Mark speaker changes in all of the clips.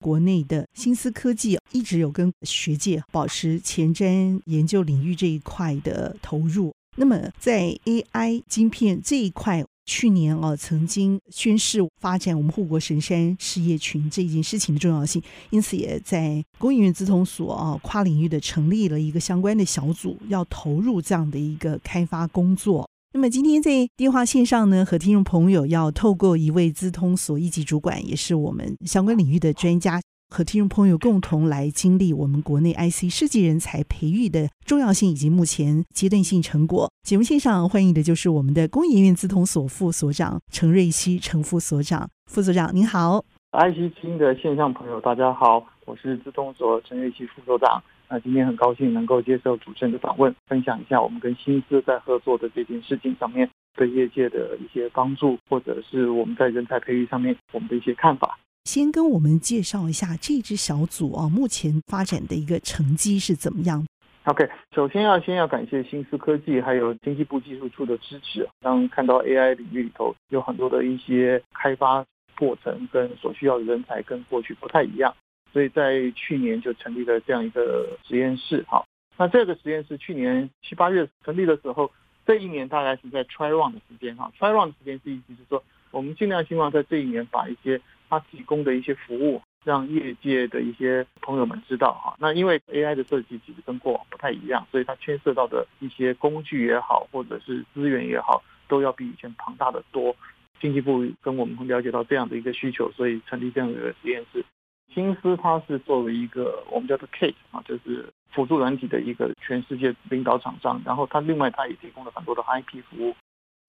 Speaker 1: 国内的新思科技一直有跟学界保持前瞻研究领域这一块的投入。那么在 AI 晶片这一块，去年啊曾经宣示发展我们护国神山事业群这件事情的重要性，因此也在工研院资通所啊跨领域的成立了一个相关的小组，要投入这样的一个开发工作。那么今天在电话线上呢，和听众朋友要透过一位资通所一级主管，也是我们相关领域的专家，和听众朋友共同来经历我们国内 IC 设计人才培育的重要性以及目前阶段性成果。节目线上欢迎的就是我们的工研院资通所副所长陈瑞熙陈副所长，副所长您好
Speaker 2: ，IC 之音的线上朋友大家好，我是资通所陈瑞琪副所长。那今天很高兴能够接受主持人的访问，分享一下我们跟新思在合作的这件事情上面对业界的一些帮助，或者是我们在人才培育上面我们的一些看法。
Speaker 1: 先跟我们介绍一下这支小组啊，目前发展的一个成绩是怎么样
Speaker 2: ？OK，首先要先要感谢新思科技还有经济部技术处的支持。当看到 AI 领域里头有很多的一些开发过程跟所需要的人才跟过去不太一样。所以在去年就成立了这样一个实验室，哈，那这个实验室去年七八月成立的时候，这一年大概是在 try run 的时间，哈，try run 的时间是意思是说，我们尽量希望在这一年把一些它提供的一些服务，让业界的一些朋友们知道，哈，那因为 AI 的设计其实跟过往不太一样，所以它牵涉到的一些工具也好，或者是资源也好，都要比以前庞大的多。经济部跟我们了解到这样的一个需求，所以成立这样的一个实验室。新思它是作为一个我们叫做 CASE 啊，就是辅助软体的一个全世界领导厂商。然后它另外它也提供了很多的 IP 服务。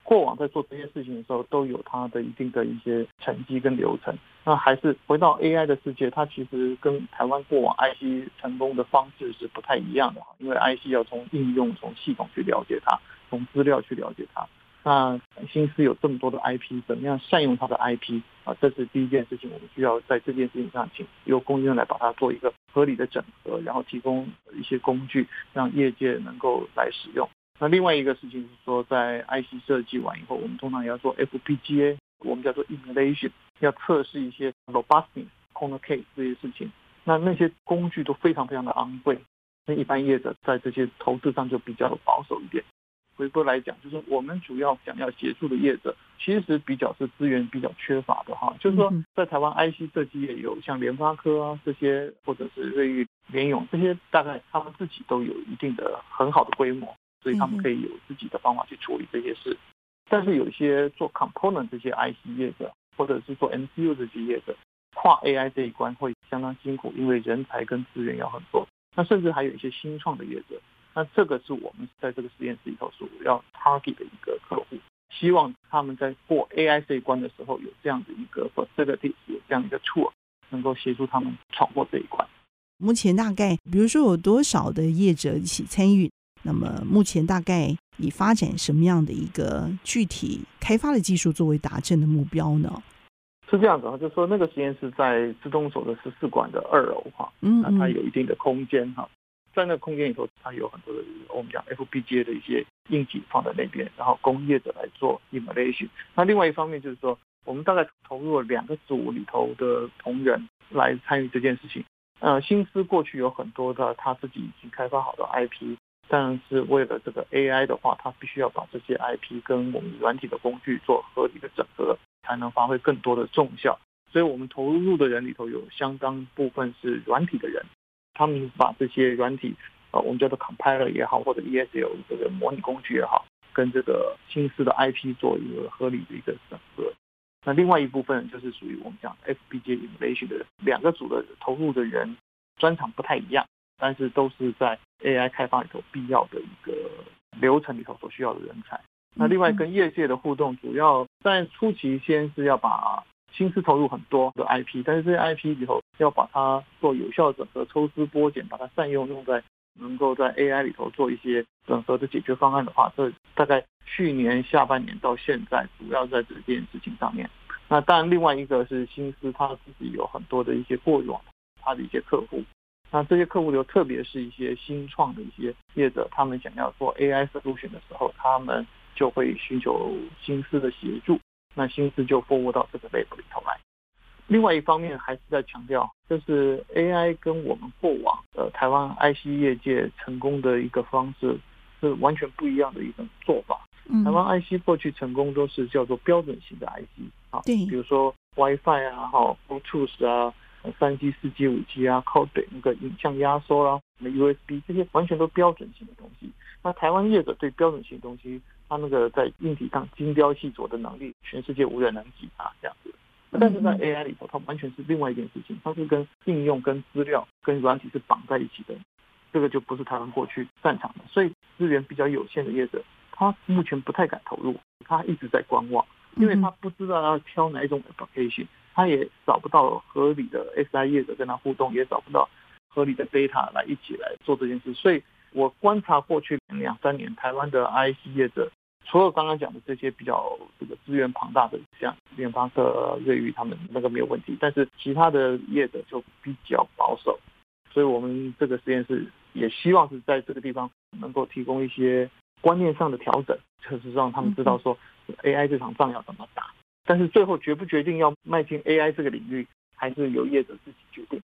Speaker 2: 过往在做这些事情的时候，都有它的一定的一些成绩跟流程。那还是回到 AI 的世界，它其实跟台湾过往 IC 成功的方式是不太一样的。因为 IC 要从应用、从系统去了解它，从资料去了解它。那新思有这么多的 IP，怎么样善用它的 IP 啊？这是第一件事情，我们需要在这件事情上，请由工研院来把它做一个合理的整合，然后提供一些工具，让业界能够来使用。那另外一个事情是说，在 IC 设计完以后，我们通常也要做 FPGA，我们叫做 emulation，要测试一些 robustness、corner case 这些事情。那那些工具都非常非常的昂贵，那一般业者在这些投资上就比较保守一点。回过来讲，就是我们主要想要协助的业者，其实比较是资源比较缺乏的哈。就是说，在台湾 IC 设计业有像联发科啊这些，或者是瑞昱、联咏这些，大概他们自己都有一定的很好的规模，所以他们可以有自己的方法去处理这些事。但是有一些做 component 这些 IC 业者，或者是做 MCU 这些业者，跨 AI 这一关会相当辛苦，因为人才跟资源要很多。那甚至还有一些新创的业者。那这个是我们在这个实验室里头所要 target 的一个客户，希望他们在过 AI 这一关的时候有这样的一个 facility，有这样一个 tool，能够协助他们闯过这一关。
Speaker 1: 目前大概，比如说有多少的业者一起参与？那么目前大概以发展什么样的一个具体开发的技术作为达阵的目标呢？
Speaker 2: 是这样子啊，就是说那个实验室在自动所的十四馆的二楼哈，嗯，那它有一定的空间哈。在那个空间里头，它有很多的我们讲 FPGA 的一些硬体放在那边，然后工业者来做 emulation。那另外一方面就是说，我们大概投入了两个组里头的同仁来参与这件事情。呃，新思过去有很多的他自己已经开发好的 IP，但是为了这个 AI 的话，他必须要把这些 IP 跟我们软体的工具做合理的整合，才能发挥更多的重效。所以我们投入的人里头有相当部分是软体的人。他们把这些软体，呃，我们叫做 compiler 也好，或者 ESL 这个模拟工具也好，跟这个新式的 IP 做一个合理的一个整合。那另外一部分就是属于我们讲 FPGA emulation 的两个组的投入的人，专长不太一样，但是都是在 AI 开发里头必要的一个流程里头所需要的人才。那另外跟业界的互动，主要在初期先是要把心思投入很多的 IP，但是这些 IP 以后要把它做有效整合、抽丝剥茧，把它善用，用在能够在 AI 里头做一些整合的解决方案的话，这大概去年下半年到现在，主要在这件事情上面。那当然，另外一个是心思他自己有很多的一些过往，他的一些客户。那这些客户流，特别是一些新创的一些业者，他们想要做 AI solution 的时候，他们就会寻求心思的协助。那心思就 forward 到这个 lab 里头来。另外一方面，还是在强调，就是 AI 跟我们过往的台湾 IC 业界成功的一个方式是完全不一样的一种做法。台湾 IC 过去成功都是叫做标准型的 IC 啊，对，比如说 WiFi 啊，哈，Bluetooth 啊，三 G、四 G、五 G 啊，Code 那个影像压缩啦，什么 USB 这些完全都标准型的东西。那台湾业者对标准型的东西，它那个在硬体上精雕细琢的能力，全世界无人能及啊，这样子。但是在 AI 里头，它完全是另外一件事情，它是跟应用、跟资料、跟软体是绑在一起的，这个就不是台湾过去擅长的，所以资源比较有限的业者。他目前不太敢投入，他一直在观望，因为他不知道要挑哪一种 application，他也找不到合理的 SI 业者跟他互动，也找不到合理的 data 来一起来做这件事。所以我观察过去两三年，台湾的 IC 业者，除了刚刚讲的这些比较这个资源庞大的，像联发科、瑞昱他们那个没有问题，但是其他的业者就比较保守。所以我们这个实验室也希望是在这个地方能够提供一些。观念上的调整，就是让他们知道说，AI 这场仗要怎么打。但是最后决不决定要迈进 AI 这个领域，还是由业者自己决定。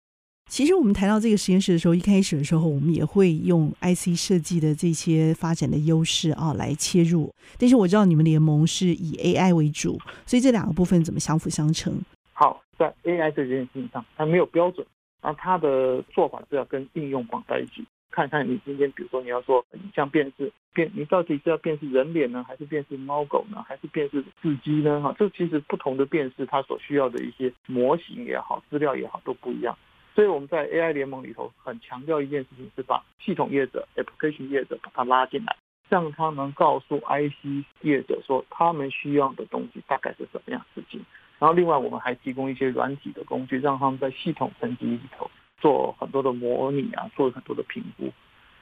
Speaker 1: 其实我们谈到这个实验室的时候，一开始的时候，我们也会用 IC 设计的这些发展的优势啊来切入。但是我知道你们联盟是以 AI 为主，所以这两个部分怎么相辅相成？
Speaker 2: 好，在 AI 这件事情上，它没有标准，那它的做法是要跟应用绑在一起。看看你今天，比如说你要做影像辨识，辨你到底是要辨识人脸呢，还是辨识猫狗呢，还是辨识字机呢？哈，这其实不同的辨识，它所需要的一些模型也好，资料也好，都不一样。所以我们在 AI 联盟里头很强调一件事情，是把系统业者、application 业者把它拉进来，让他们告诉 IC 业者说他们需要的东西大概是什么样事情。然后另外我们还提供一些软体的工具，让他们在系统层级里头。做很多的模拟啊，做很多的评估，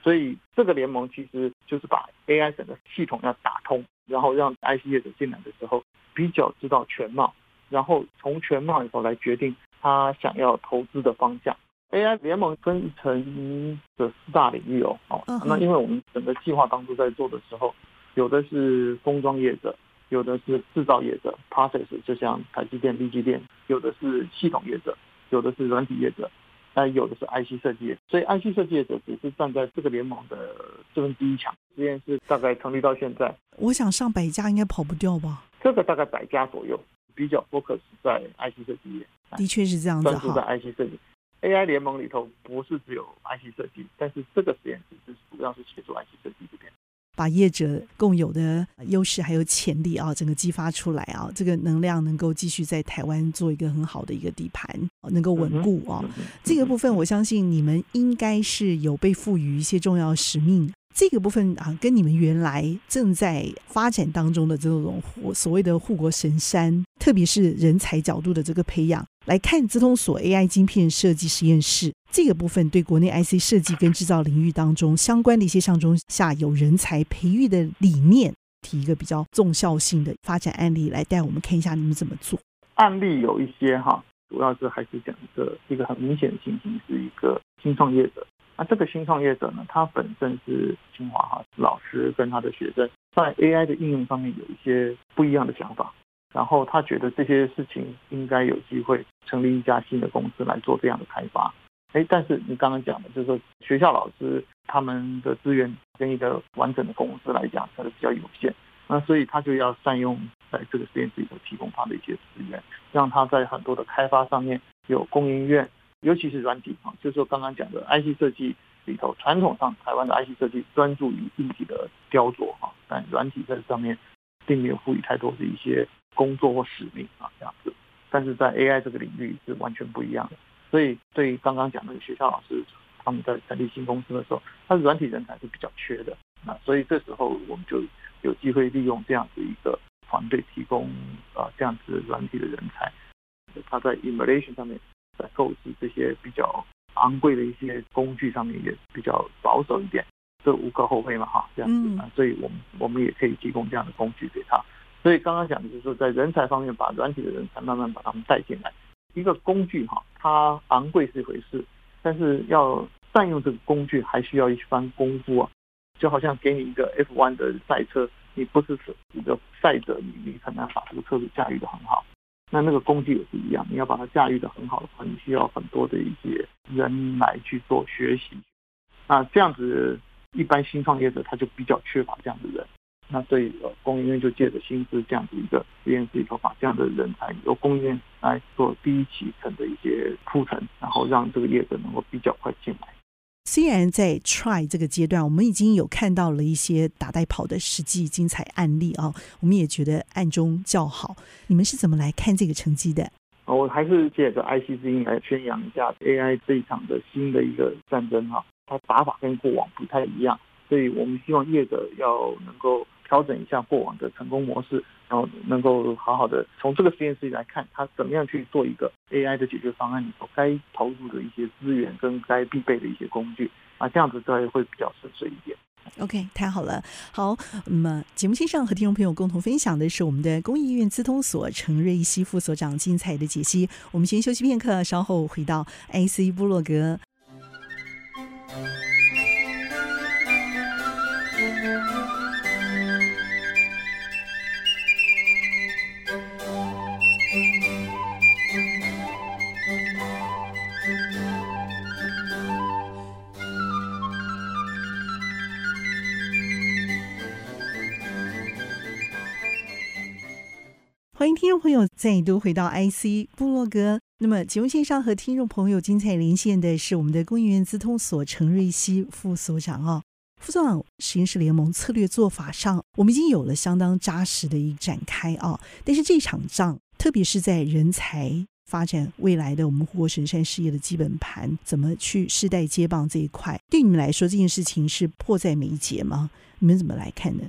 Speaker 2: 所以这个联盟其实就是把 AI 整个系统要打通，然后让 IC 业者进来的时候比较知道全貌，然后从全貌里头来决定他想要投资的方向。AI 联盟分成的四大领域哦，哦，那因为我们整个计划当初在做的时候，有的是封装业者，有的是制造业者，process 就像台积电、力积电，有的是系统业者，有的是软体业者。那有的是 IC 设计，所以 IC 设计者只是站在这个联盟的四分之一强。实验室大概成立到现在，
Speaker 1: 我想上百家应该跑不掉吧？
Speaker 2: 这个大概百家左右，比较 focus 在 IC 设计业。
Speaker 1: 的确是这样子，专
Speaker 2: 注在 IC 设计。AI 联盟里头不是只有 IC 设计，但是这个实验室是主要是协助 IC 设计这边。
Speaker 1: 把业者共有的优势还有潜力啊，整个激发出来啊，这个能量能够继续在台湾做一个很好的一个底盘，能够稳固啊。这个部分，我相信你们应该是有被赋予一些重要使命。这个部分啊，跟你们原来正在发展当中的这种所谓的护国神山，特别是人才角度的这个培养来看，资通所 AI 晶片设计实验室这个部分，对国内 IC 设计跟制造领域当中相关的一些上中下游人才培育的理念，提一个比较重效性的发展案例来带我们看一下你们怎么做。
Speaker 2: 案例有一些哈，主要是还是讲一个一个很明显的情形，是一个新创业者。那这个新创业者呢，他本身是清华哈老师，跟他的学生在 AI 的应用上面有一些不一样的想法，然后他觉得这些事情应该有机会成立一家新的公司来做这样的开发。哎，但是你刚刚讲的，就是说学校老师他们的资源跟一个完整的公司来讲，它是比较有限，那所以他就要善用在这个实验室里头提供他的一些资源，让他在很多的开发上面有供应链。尤其是软体啊，就是说刚刚讲的 IC 设计里头，传统上台湾的 IC 设计专注于硬体的雕琢哈，但软体在上面并没有赋予太多的一些工作或使命啊这样子。但是在 AI 这个领域是完全不一样的，所以对于刚刚讲的学校老师，他们在成立新公司的时候，他的软体人才是比较缺的，那所以这时候我们就有机会利用这样子一个团队提供啊这样子软体的人才。他在 emulation 上面，在购置这些比较昂贵的一些工具上面也比较保守一点，这无可厚非嘛哈，这样子啊，所以我们我们也可以提供这样的工具给他。所以刚刚讲的就是说，在人才方面，把软体的人才慢慢把他们带进来。一个工具哈，它昂贵是一回事，但是要善用这个工具，还需要一番功夫啊。就好像给你一个 F1 的赛车，你不是一个赛者，你你很难把这个车子驾驭的很好。那那个工具也是一样，你要把它驾驭得很好的话，你需要很多的一些人来去做学习。那这样子，一般新创业者他就比较缺乏这样的人。那对，呃，供应链就借着薪资这样子一个实验室里头，把这样的人才由供应链来做第一期程的一些铺陈，然后让这个业者能够比较快进来。
Speaker 1: 虽然在 try 这个阶段，我们已经有看到了一些打带跑的实际精彩案例啊，我们也觉得暗中叫好。你们是怎么来看这个成绩的？
Speaker 2: 我还是借着 IC 之音来宣扬一下 AI 这一场的新的一个战争哈，它打法跟过往不太一样，所以我们希望业者要能够调整一下过往的成功模式。然后能够好好的从这个实验室来看，他怎么样去做一个 AI 的解决方案，里头该投入的一些资源跟该必备的一些工具啊，这样子才会比较顺遂一点。
Speaker 1: OK，太好了。好，那么节目线上和听众朋友共同分享的是我们的公益医院资通所陈瑞熙副所长精彩的解析。我们先休息片刻，稍后回到 IC 部落格。听众朋友再度回到 IC 部落格。那么节目线上和听众朋友精彩连线的是我们的工研院资通所陈瑞熙副所长啊，副所长，实验室联盟策略做法上，我们已经有了相当扎实的一展开啊。但是这场仗，特别是在人才发展未来的我们护国神山事业的基本盘，怎么去世代接棒这一块，对你们来说，这件事情是迫在眉睫吗？你们怎么来看呢？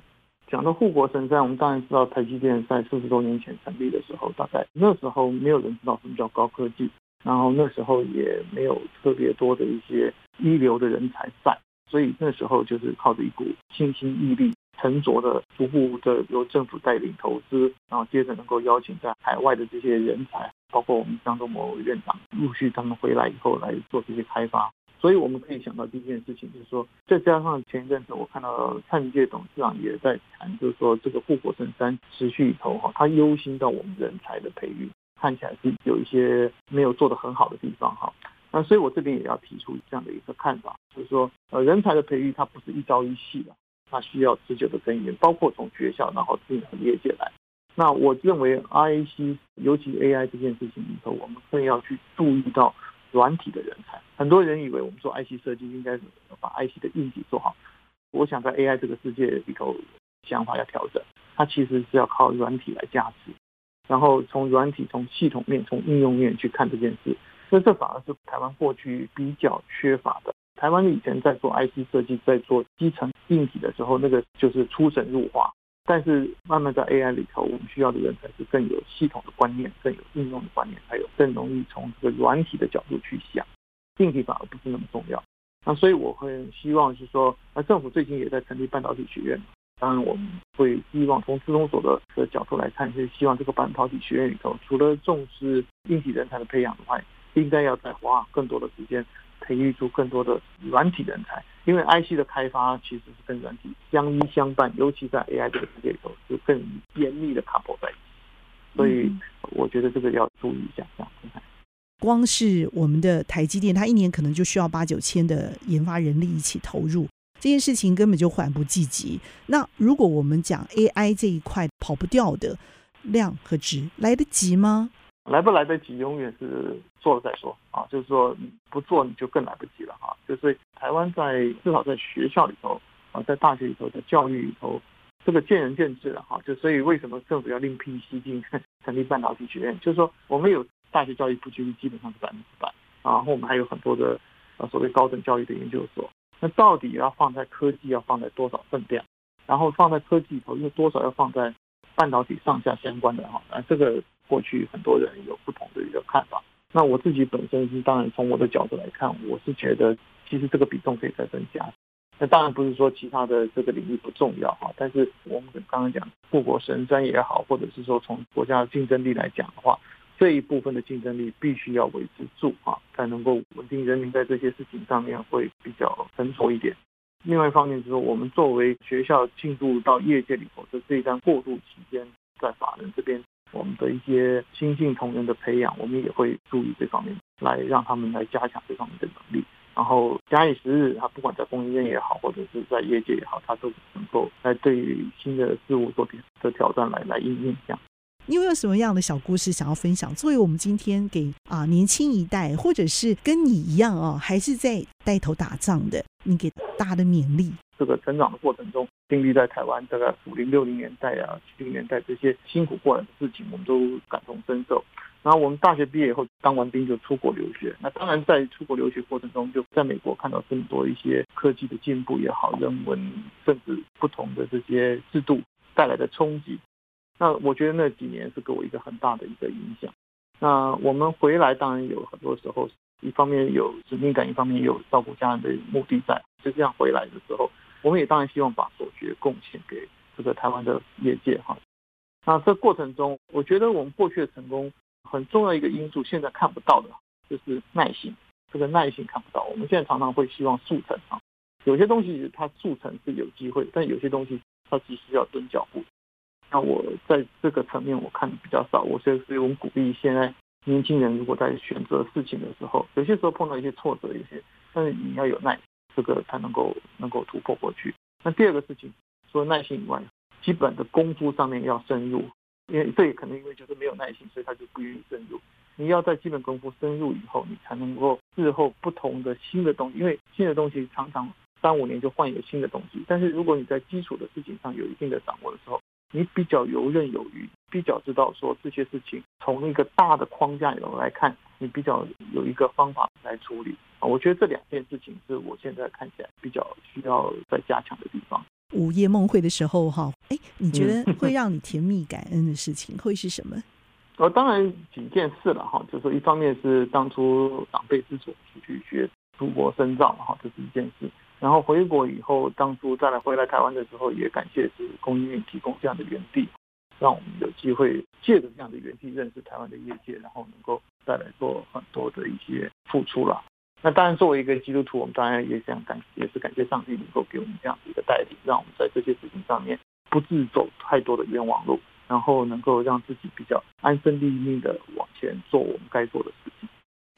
Speaker 2: 讲到护国神山，我们当然知道台积电在四十多年前成立的时候，大概那时候没有人知道什么叫高科技，然后那时候也没有特别多的一些一流的人才在，所以那时候就是靠着一股新兴毅力，沉着的逐步的由政府带领投资，然后接着能够邀请在海外的这些人才，包括我们张忠谋院长陆续他们回来以后来做这些开发。所以我们可以想到第一件事情，就是说，再加上前一阵子我看到蔡明介董事长也在谈，就是说这个护国神山持续以后哈，他忧心到我们人才的培育，看起来是有一些没有做得很好的地方哈。那所以我这边也要提出这样的一个看法，就是说，呃，人才的培育它不是一朝一夕的，它需要持久的根源，包括从学校然后进入业界来。那我认为 IAC 尤其 AI 这件事情里头，我们更要去注意到。软体的人才，很多人以为我们做 IC 设计应该把 IC 的硬体做好。我想在 AI 这个世界里头，想法要调整，它其实是要靠软体来加持，然后从软体、从系统面、从应用面去看这件事。所以这反而是台湾过去比较缺乏的。台湾以前在做 IC 设计，在做基层硬体的时候，那个就是出神入化。但是慢慢在 AI 里头，我们需要的人才是更有系统的观念，更有应用的观念，还有更容易从这个软体的角度去想，硬体反而不是那么重要。那所以我会希望是说，那政府最近也在成立半导体学院，当然我们会希望从资通所的的角度来看，就是希望这个半导体学院里头，除了重视硬体人才的培养的话，应该要再花更多的时间。培育出更多的软体人才，因为 IC 的开发其实是跟软体相依相伴，尤其在 AI 这个世界里头就更严密的 couple 在一起，所以我觉得这个要注意一下。这样，
Speaker 1: 光是我们的台积电，它一年可能就需要八九千的研发人力一起投入，这件事情根本就缓不济急。那如果我们讲 AI 这一块跑不掉的量和值，来得及吗？
Speaker 2: 来不来得及，永远是做了再说啊！就是说，不做你就更来不及了哈。就是台湾在至少在学校里头啊，在大学里头，在教育里头，这个见仁见智了哈。就所以为什么政府要另辟蹊径 成立半导体学院？就是说，我们有大学教育普及率基本上是百分之百，然后我们还有很多的呃所谓高等教育的研究所。那到底要放在科技要放在多少分量？然后放在科技里头又多少要放在？半导体上下相关的哈，啊，这个过去很多人有不同的一个看法。那我自己本身是当然从我的角度来看，我是觉得其实这个比重可以再增加。那当然不是说其他的这个领域不重要哈，但是我们刚刚讲护国神山也好，或者是说从国家的竞争力来讲的话，这一部分的竞争力必须要维持住啊，才能够稳定人民在这些事情上面会比较成熟一点。另外一方面就是说，我们作为学校进入到业界里头的这一段过渡期间，在法人这边。我们的一些新进同仁的培养，我们也会注意这方面，来让他们来加强这方面的能力。然后假以时日，他不管在工业也好，或者是在业界也好，他都能够来对于新的事物做的挑战来来应应这样。
Speaker 1: 你有没有什么样的小故事想要分享？作为我们今天给啊年轻一代，或者是跟你一样啊，还是在带头打仗的，你给大的勉励。
Speaker 2: 这个成长的过程中，经历在台湾大概五零六零年代啊、七零年代这些辛苦过来的事情，我们都感同身受。然后我们大学毕业以后，当完兵就出国留学。那当然在出国留学过程中，就在美国看到这么多一些科技的进步也好，人文甚至不同的这些制度带来的冲击。那我觉得那几年是给我一个很大的一个影响。那我们回来当然有很多时候，一方面有使命感，一方面有照顾家人的目的在。就这样回来的时候，我们也当然希望把所学贡献给这个台湾的业界哈。那这过程中，我觉得我们过去的成功很重要一个因素，现在看不到的就是耐心。这个耐心看不到，我们现在常常会希望速成啊。有些东西它速成是有机会，但有些东西它其实要蹲脚步。那我在这个层面我看的比较少，我所以所以我们鼓励现在年轻人如果在选择事情的时候，有些时候碰到一些挫折，有些但是你要有耐，这个才能够能够突破过去。那第二个事情，除了耐心以外，基本的功夫上面要深入，因为这也可能因为就是没有耐心，所以他就不愿意深入。你要在基本功夫深入以后，你才能够日后不同的新的东西，因为新的东西常常三五年就换一个新的东西，但是如果你在基础的事情上有一定的掌握的时候，你比较游刃有余，比较知道说这些事情从一个大的框架里头来看，你比较有一个方法来处理啊。我觉得这两件事情是我现在看起来比较需要再加强的地方。
Speaker 1: 午夜梦会的时候，哈，哎，你觉得会让你甜蜜感恩的事情会是什么？
Speaker 2: 呃，当然几件事了哈，就是说一方面是当初长辈之所出去学出国深造哈，这是一件事。然后回国以后，当初再来回来台湾的时候，也感谢是工研院提供这样的园地，让我们有机会借着这样的园地认识台湾的业界，然后能够再来做很多的一些付出了。那当然，作为一个基督徒，我们当然也想感，也是感谢上帝能够给我们这样的一个带领，让我们在这些事情上面不自走太多的冤枉路，然后能够让自己比较安身立命的往前做我们该做的事情。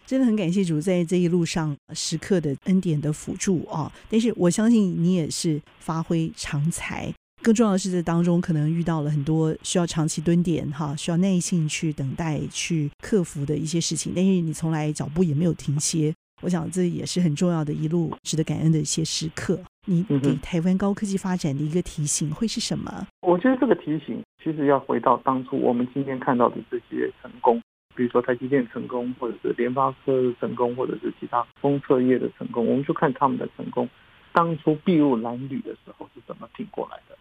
Speaker 1: 真的很感谢主在这一路上时刻的恩典的辅助啊！但是我相信你也是发挥长才，更重要的是这当中可能遇到了很多需要长期蹲点哈，需要耐心去等待、去克服的一些事情。但是你从来脚步也没有停歇，我想这也是很重要的一路值得感恩的一些时刻。你给台湾高科技发展的一个提醒会是什么？
Speaker 2: 我觉得这个提醒其实要回到当初我们今天看到的这些成功。比如说台积电成功，或者是联发科成功，或者是其他封测业的成功，我们就看他们的成功，当初筚路蓝缕的时候是怎么挺过来的。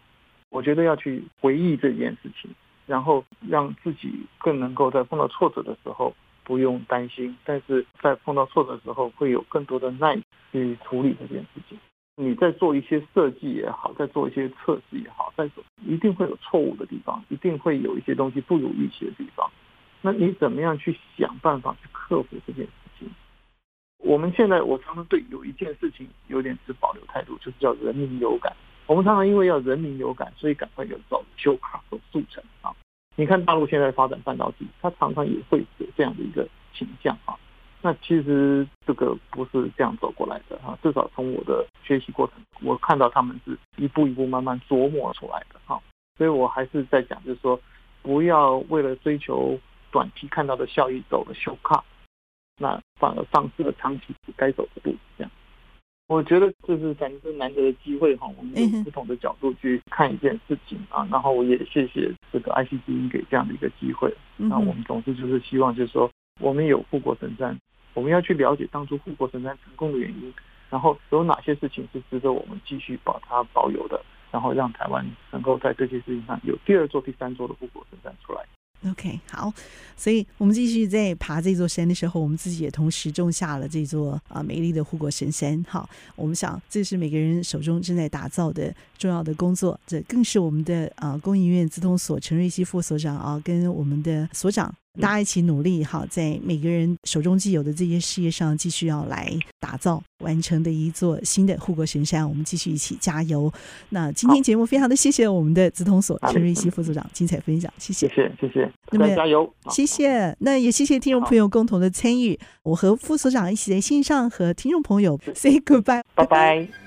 Speaker 2: 我觉得要去回忆这件事情，然后让自己更能够在碰到挫折的时候不用担心，但是在碰到挫折的时候会有更多的耐去处理这件事情。你在做一些设计也好，在做一些测试也好，在做一定会有错误的地方，一定会有一些东西不如预期的地方。那你怎么样去想办法去克服这件事情？我们现在我常常对有一件事情有点持保留态度，就是叫人民有感。我们常常因为要人民有感，所以赶快有走修卡和速成啊。你看大陆现在发展半导体，它常常也会有这样的一个倾向啊。那其实这个不是这样走过来的哈，至少从我的学习过程，我看到他们是一步一步慢慢琢磨出来的哈。所以我还是在讲，就是说不要为了追求。短期看到的效益走了 shortcut，那反而丧失了长期该走的路。这样，我觉得这是咱们难得的机会哈，我们用不同的角度去看一件事情啊。然后我也谢谢这个 IC 之音给这样的一个机会。那我们总之就是希望，就是说我们有护国神山，我们要去了解当初护国神山成功的原因，然后有哪些事情是值得我们继续把它保有的，然后让台湾能够在这些事情上有第二座、第三座的护国神山出来。
Speaker 1: OK，好，所以我们继续在爬这座山的时候，我们自己也同时种下了这座啊美丽的护国神山。好，我们想这是每个人手中正在打造的重要的工作，这更是我们的啊工研院资通所陈瑞熙副所长啊，跟我们的所长。大家一起努力哈，在每个人手中既有的这些事业上，继续要来打造完成的一座新的护国神山。我们继续一起加油。那今天节目非常的谢谢我们的资通所陈瑞熙副所长精彩分享，谢谢，
Speaker 2: 谢谢，谢谢。
Speaker 1: 那么
Speaker 2: 加油，
Speaker 1: 谢谢。那也谢谢听众朋友共同的参与。我和副所长一起在线上和听众朋友 say goodbye，
Speaker 2: 拜拜。